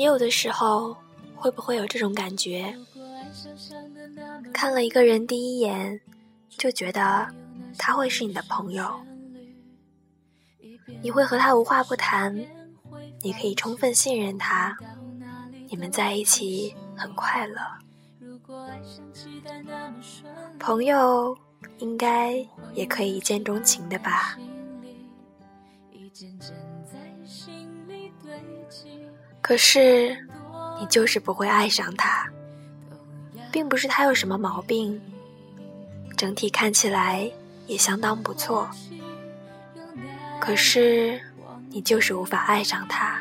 你有的时候会不会有这种感觉？看了一个人第一眼，就觉得他会是你的朋友，你会和他无话不谈，你可以充分信任他，你们在一起很快乐。朋友应该也可以一见钟情的吧？可是，你就是不会爱上他，并不是他有什么毛病，整体看起来也相当不错。可是，你就是无法爱上他，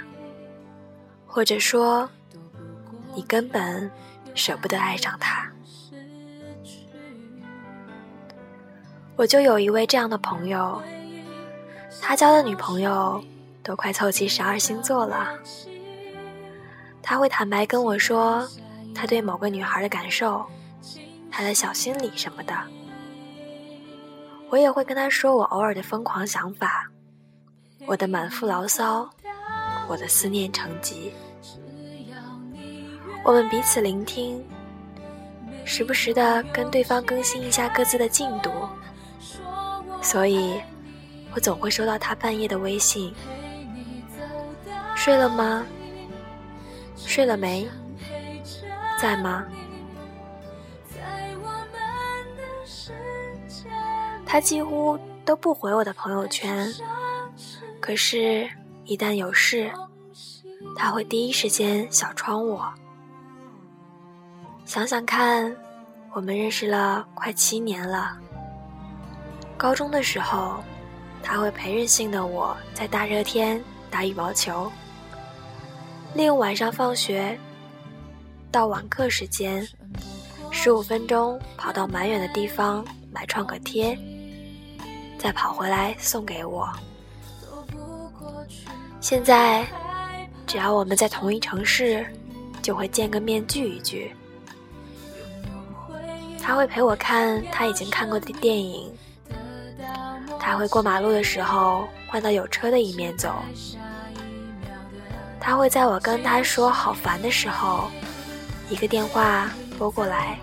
或者说，你根本舍不得爱上他。我就有一位这样的朋友，他交的女朋友都快凑齐十二星座了。他会坦白跟我说，他对某个女孩的感受，他的小心理什么的。我也会跟他说我偶尔的疯狂想法，我的满腹牢骚，我的思念成疾。我们彼此聆听，时不时的跟对方更新一下各自的进度。所以，我总会收到他半夜的微信：“睡了吗？”睡了没？在吗？他几乎都不回我的朋友圈，可是，一旦有事，他会第一时间小窗我。想想看，我们认识了快七年了。高中的时候，他会陪任性的我在大热天打羽毛球。利用晚上放学到晚课时间，十五分钟跑到蛮远的地方买创可贴，再跑回来送给我。现在，只要我们在同一城市，就会见个面聚一聚。他会陪我看他已经看过的电影，他会过马路的时候换到有车的一面走。他会在我跟他说好烦的时候，一个电话拨过来。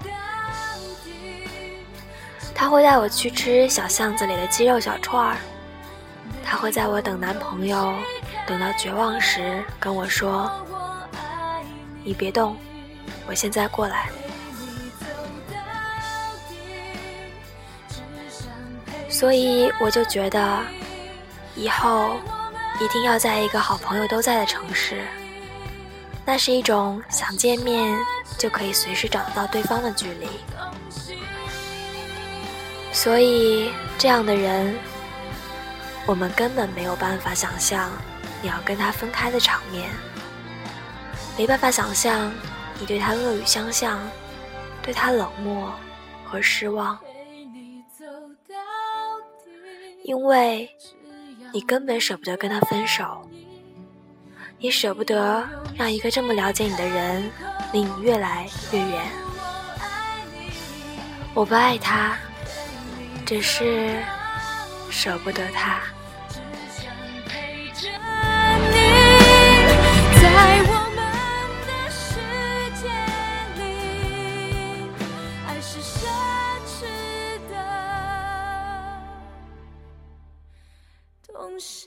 他会带我去吃小巷子里的鸡肉小串儿。他会在我等男朋友等到绝望时跟我说：“你别动，我现在过来。”所以我就觉得，以后。一定要在一个好朋友都在的城市，那是一种想见面就可以随时找得到对方的距离。所以，这样的人，我们根本没有办法想象你要跟他分开的场面，没办法想象你对他恶语相向，对他冷漠和失望，因为。你根本舍不得跟他分手，你舍不得让一个这么了解你的人离你越来越远。我不爱他，只是舍不得他。东西。